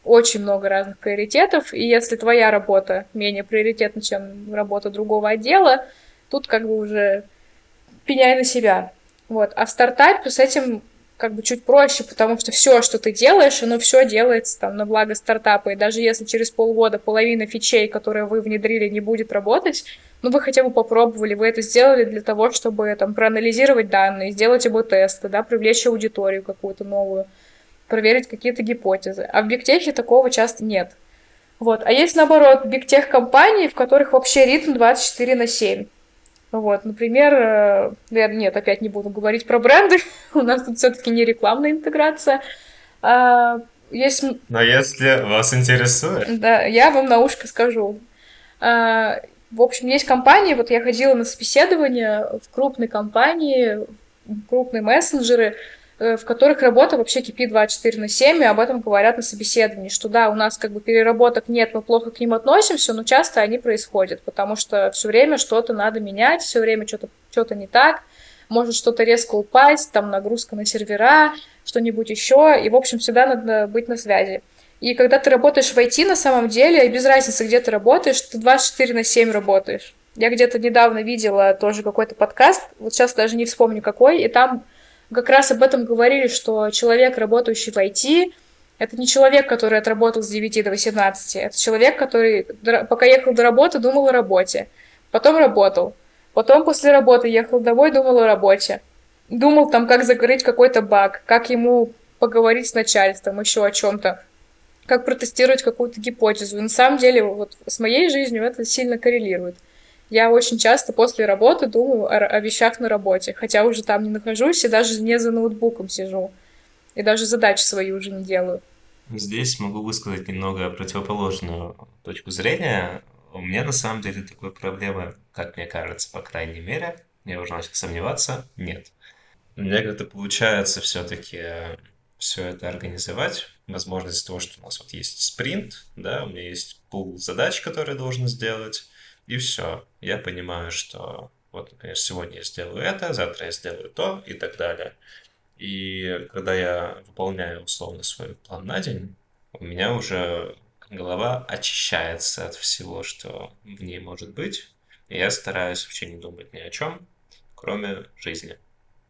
очень много разных приоритетов, и если твоя работа менее приоритетна, чем работа другого отдела, тут как бы уже пеняй на себя. Вот. А в стартапе с этим как бы чуть проще, потому что все, что ты делаешь, оно все делается там на благо стартапа. И даже если через полгода половина фичей, которые вы внедрили, не будет работать, ну вы хотя бы попробовали, вы это сделали для того, чтобы там проанализировать данные, сделать АБ-тесты, да, привлечь аудиторию какую-то новую, проверить какие-то гипотезы. А в бигтехе такого часто нет. Вот. А есть, наоборот, бигтех компании, в которых вообще ритм 24 на 7. Вот, например, э, нет, опять не буду говорить про бренды, у нас тут все-таки не рекламная интеграция. А, есть... Но если вас интересует... Да, я вам на ушко скажу. А, в общем, есть компании, вот я ходила на собеседование в крупной компании, крупные мессенджеры, в которых работа вообще кипит 24 на 7, и об этом говорят на собеседовании, что да, у нас как бы переработок нет, мы плохо к ним относимся, но часто они происходят, потому что все время что-то надо менять, все время что-то что не так, может что-то резко упасть, там нагрузка на сервера, что-нибудь еще, и, в общем, всегда надо быть на связи. И когда ты работаешь в IT, на самом деле, без разницы, где ты работаешь, ты 24 на 7 работаешь. Я где-то недавно видела тоже какой-то подкаст, вот сейчас даже не вспомню какой, и там как раз об этом говорили, что человек, работающий в IT, это не человек, который отработал с 9 до 18. Это человек, который, пока ехал до работы, думал о работе. Потом работал. Потом после работы ехал домой, думал о работе. Думал там, как закрыть какой-то баг, как ему поговорить с начальством, еще о чем-то, как протестировать какую-то гипотезу. И на самом деле, вот с моей жизнью это сильно коррелирует я очень часто после работы думаю о, вещах на работе, хотя уже там не нахожусь и даже не за ноутбуком сижу. И даже задачи свои уже не делаю. Здесь могу высказать немного противоположную точку зрения. У меня на самом деле такой проблемы, как мне кажется, по крайней мере, я уже начал сомневаться, нет. У меня как-то получается все-таки все это организовать. Возможно, из-за того, что у нас вот есть спринт, да, у меня есть пул задач, которые я должен сделать, и все. Я понимаю, что вот, например, сегодня я сделаю это, завтра я сделаю то и так далее. И когда я выполняю условно свой план на день, у меня уже голова очищается от всего, что в ней может быть. И я стараюсь вообще не думать ни о чем, кроме жизни.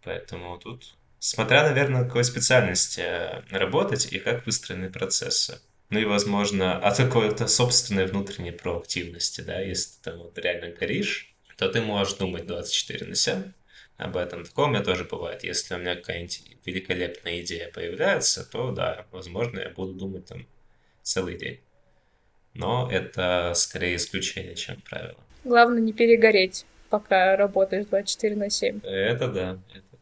Поэтому тут, смотря, наверное, на какой специальности работать и как выстроены процессы ну и, возможно, от какой-то собственной внутренней проактивности, да, если ты там вот реально горишь, то ты можешь думать 24 на 7 об этом. Такое у меня тоже бывает. Если у меня какая-нибудь великолепная идея появляется, то да, возможно, я буду думать там целый день. Но это скорее исключение, чем правило. Главное не перегореть, пока работаешь 24 на 7. Это да, это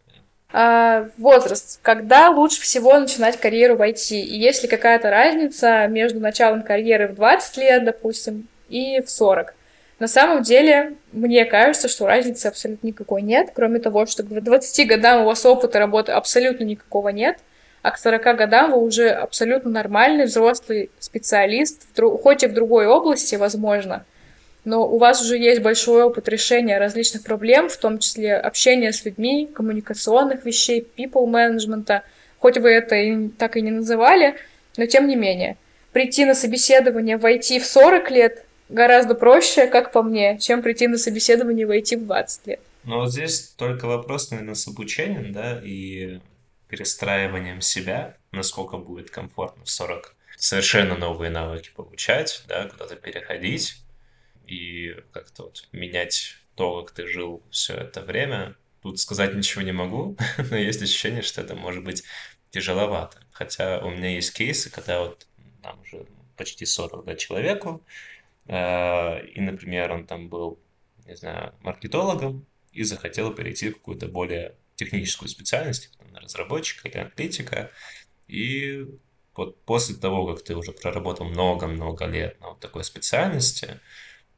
а, возраст. Когда лучше всего начинать карьеру в IT? И есть ли какая-то разница между началом карьеры в 20 лет, допустим, и в 40? На самом деле, мне кажется, что разницы абсолютно никакой нет, кроме того, что к 20 годам у вас опыта работы абсолютно никакого нет, а к 40 годам вы уже абсолютно нормальный взрослый специалист, хоть и в другой области, возможно, но у вас уже есть большой опыт решения различных проблем, в том числе общения с людьми, коммуникационных вещей, people management. Хоть вы это и так и не называли, но тем не менее. Прийти на собеседование войти в 40 лет гораздо проще, как по мне, чем прийти на собеседование войти в 20 лет. Ну вот здесь только вопрос, наверное, с обучением, да, и перестраиванием себя, насколько будет комфортно в 40 совершенно новые навыки получать, да, куда-то переходить, и как-то вот менять то, как ты жил все это время. Тут сказать ничего не могу, но есть ощущение, что это может быть тяжеловато. Хотя у меня есть кейсы, когда вот там уже почти 40 да, человеку, э, и, например, он там был, не знаю, маркетологом и захотел перейти в какую-то более техническую специальность, типа, там, разработчика или аналитика, и вот после того, как ты уже проработал много-много лет на вот такой специальности,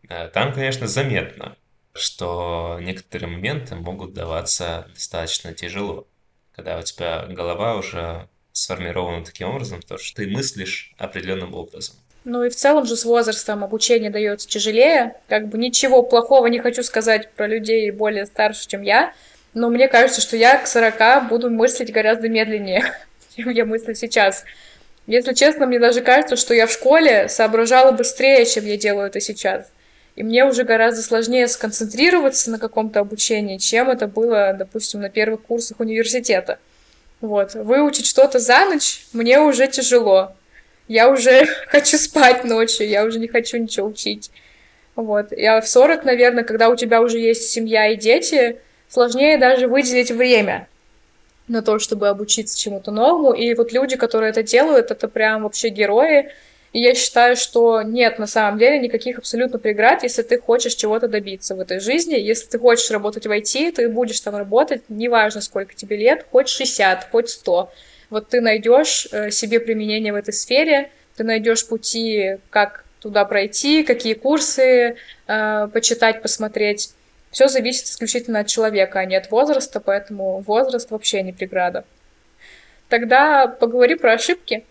там, конечно, заметно, что некоторые моменты могут даваться достаточно тяжело, когда у тебя голова уже сформирована таким образом, то, что ты мыслишь определенным образом. Ну и в целом же с возрастом обучение дается тяжелее. Как бы ничего плохого не хочу сказать про людей более старше, чем я, но мне кажется, что я к 40 буду мыслить гораздо медленнее, чем я мыслю сейчас. Если честно, мне даже кажется, что я в школе соображала быстрее, чем я делаю это сейчас. И мне уже гораздо сложнее сконцентрироваться на каком-то обучении, чем это было, допустим, на первых курсах университета. Вот. Выучить что-то за ночь мне уже тяжело. Я уже хочу спать ночью, я уже не хочу ничего учить. Вот. Я в 40, наверное, когда у тебя уже есть семья и дети, сложнее даже выделить время на то, чтобы обучиться чему-то новому. И вот люди, которые это делают, это прям вообще герои. И я считаю, что нет на самом деле никаких абсолютно преград, если ты хочешь чего-то добиться в этой жизни. Если ты хочешь работать в IT, ты будешь там работать, неважно сколько тебе лет, хоть 60, хоть 100. Вот ты найдешь э, себе применение в этой сфере, ты найдешь пути, как туда пройти, какие курсы э, почитать, посмотреть. Все зависит исключительно от человека, а не от возраста, поэтому возраст вообще не преграда. Тогда поговори про ошибки,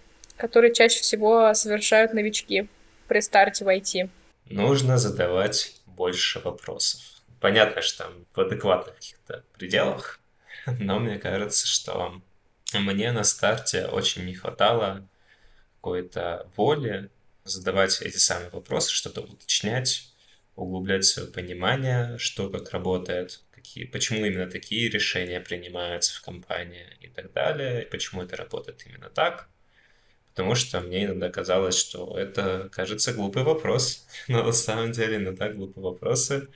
которые чаще всего совершают новички при старте в IT. Нужно задавать больше вопросов. Понятно, что там в адекватных каких-то пределах, но мне кажется, что мне на старте очень не хватало какой-то воли задавать эти самые вопросы, что-то уточнять, углублять свое понимание, что как работает, какие, почему именно такие решения принимаются в компании и так далее, и почему это работает именно так. Потому что мне иногда казалось, что это, кажется, глупый вопрос, но на самом деле иногда глупые вопросы,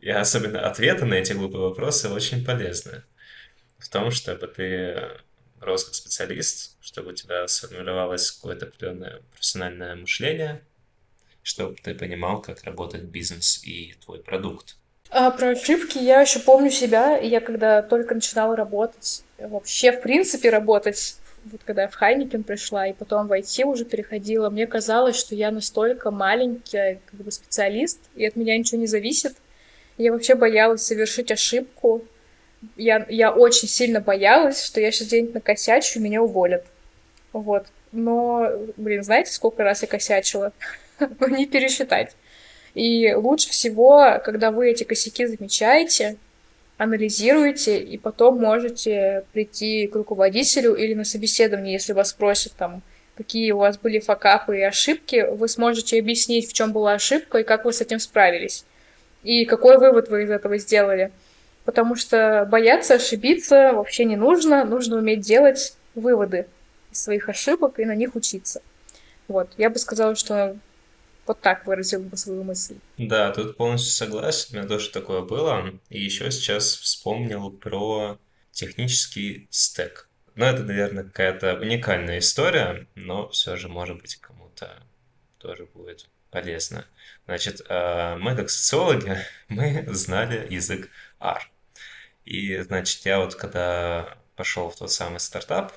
и особенно ответы на эти глупые вопросы очень полезны. В том, чтобы ты рос как специалист, чтобы у тебя сформировалось какое-то определенное профессиональное мышление, чтобы ты понимал, как работает бизнес и твой продукт. А про ошибки я еще помню себя. Я когда только начинала работать, вообще, в принципе, работать, вот когда я в Хайникен пришла и потом в IT уже переходила, мне казалось, что я настолько маленький как бы специалист, и от меня ничего не зависит. Я вообще боялась совершить ошибку. Я, я очень сильно боялась, что я сейчас где-нибудь накосячу, и меня уволят. Вот. Но, блин, знаете, сколько раз я косячила? не пересчитать. И лучше всего, когда вы эти косяки замечаете, анализируете, и потом можете прийти к руководителю или на собеседование, если вас спросят там, какие у вас были факапы и ошибки, вы сможете объяснить, в чем была ошибка и как вы с этим справились. И какой вывод вы из этого сделали. Потому что бояться ошибиться вообще не нужно, нужно уметь делать выводы из своих ошибок и на них учиться. Вот, я бы сказала, что вот так выразил бы свою мысль. Да, тут полностью согласен. У меня тоже такое было. И еще сейчас вспомнил про технический стек. Ну, это, наверное, какая-то уникальная история, но все же, может быть, кому-то тоже будет полезно. Значит, э, мы как социологи, мы знали язык R. И, значит, я вот когда пошел в тот самый стартап,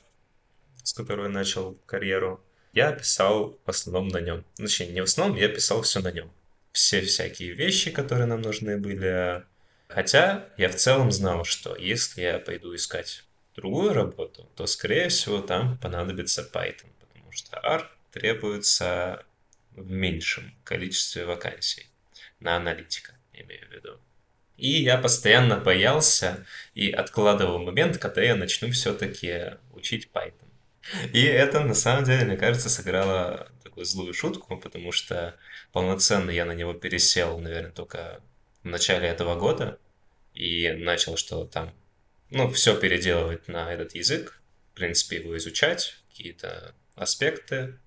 с которого начал карьеру, я писал в основном на нем. Ну, точнее, не в основном, я писал все на нем. Все всякие вещи, которые нам нужны были. Хотя я в целом знал, что если я пойду искать другую работу, то, скорее всего, там понадобится Python, потому что R требуется в меньшем количестве вакансий на аналитика, имею в виду. И я постоянно боялся и откладывал момент, когда я начну все-таки учить Python. И это, на самом деле, мне кажется, сыграло такую злую шутку, потому что полноценно я на него пересел, наверное, только в начале этого года и начал что там, ну, все переделывать на этот язык, в принципе, его изучать, какие-то аспекты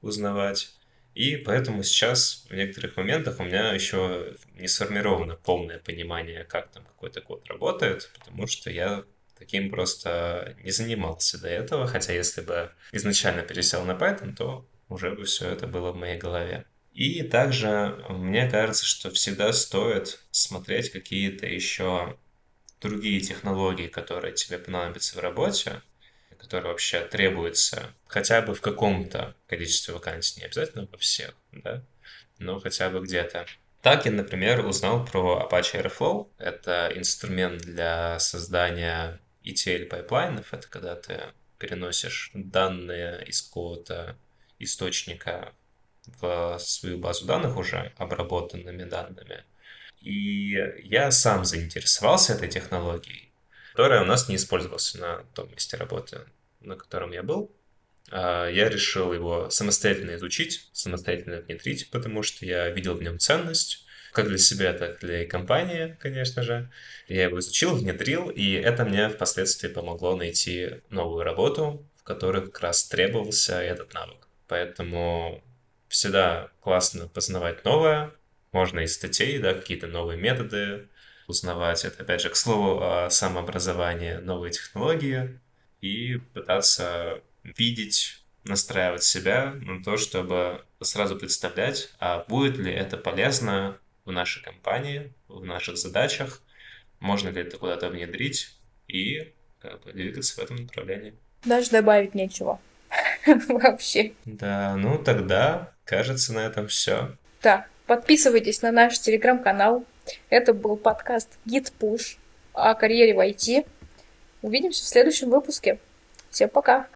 узнавать. И поэтому сейчас в некоторых моментах у меня еще не сформировано полное понимание, как там какой-то код работает, потому что я таким просто не занимался до этого, хотя если бы изначально пересел на Python, то уже бы все это было в моей голове. И также мне кажется, что всегда стоит смотреть какие-то еще другие технологии, которые тебе понадобятся в работе, которые вообще требуются хотя бы в каком-то количестве вакансий, не обязательно во всех, да, но хотя бы где-то. Так я, например, узнал про Apache Airflow. Это инструмент для создания ETL pipeline ов, это когда ты переносишь данные из какого-то источника в свою базу данных уже обработанными данными. И я сам заинтересовался этой технологией, которая у нас не использовалась на том месте работы, на котором я был. А, я решил его самостоятельно изучить, самостоятельно внедрить, потому что я видел в нем ценность. Как для себя, так и для компании, конечно же. Я его изучил, внедрил, и это мне впоследствии помогло найти новую работу, в которой как раз требовался этот навык. Поэтому всегда классно познавать новое, можно из статей, да, какие-то новые методы узнавать. Это, опять же, к слову, о самообразовании, новые технологии и пытаться видеть, настраивать себя на то, чтобы сразу представлять, а будет ли это полезно в нашей компании, в наших задачах, можно ли это куда-то внедрить и как бы двигаться в этом направлении. Даже добавить нечего. Вообще. Да, ну тогда, кажется, на этом все. Да, подписывайтесь на наш телеграм-канал. Это был подкаст Git Push о карьере в IT. Увидимся в следующем выпуске. Всем пока!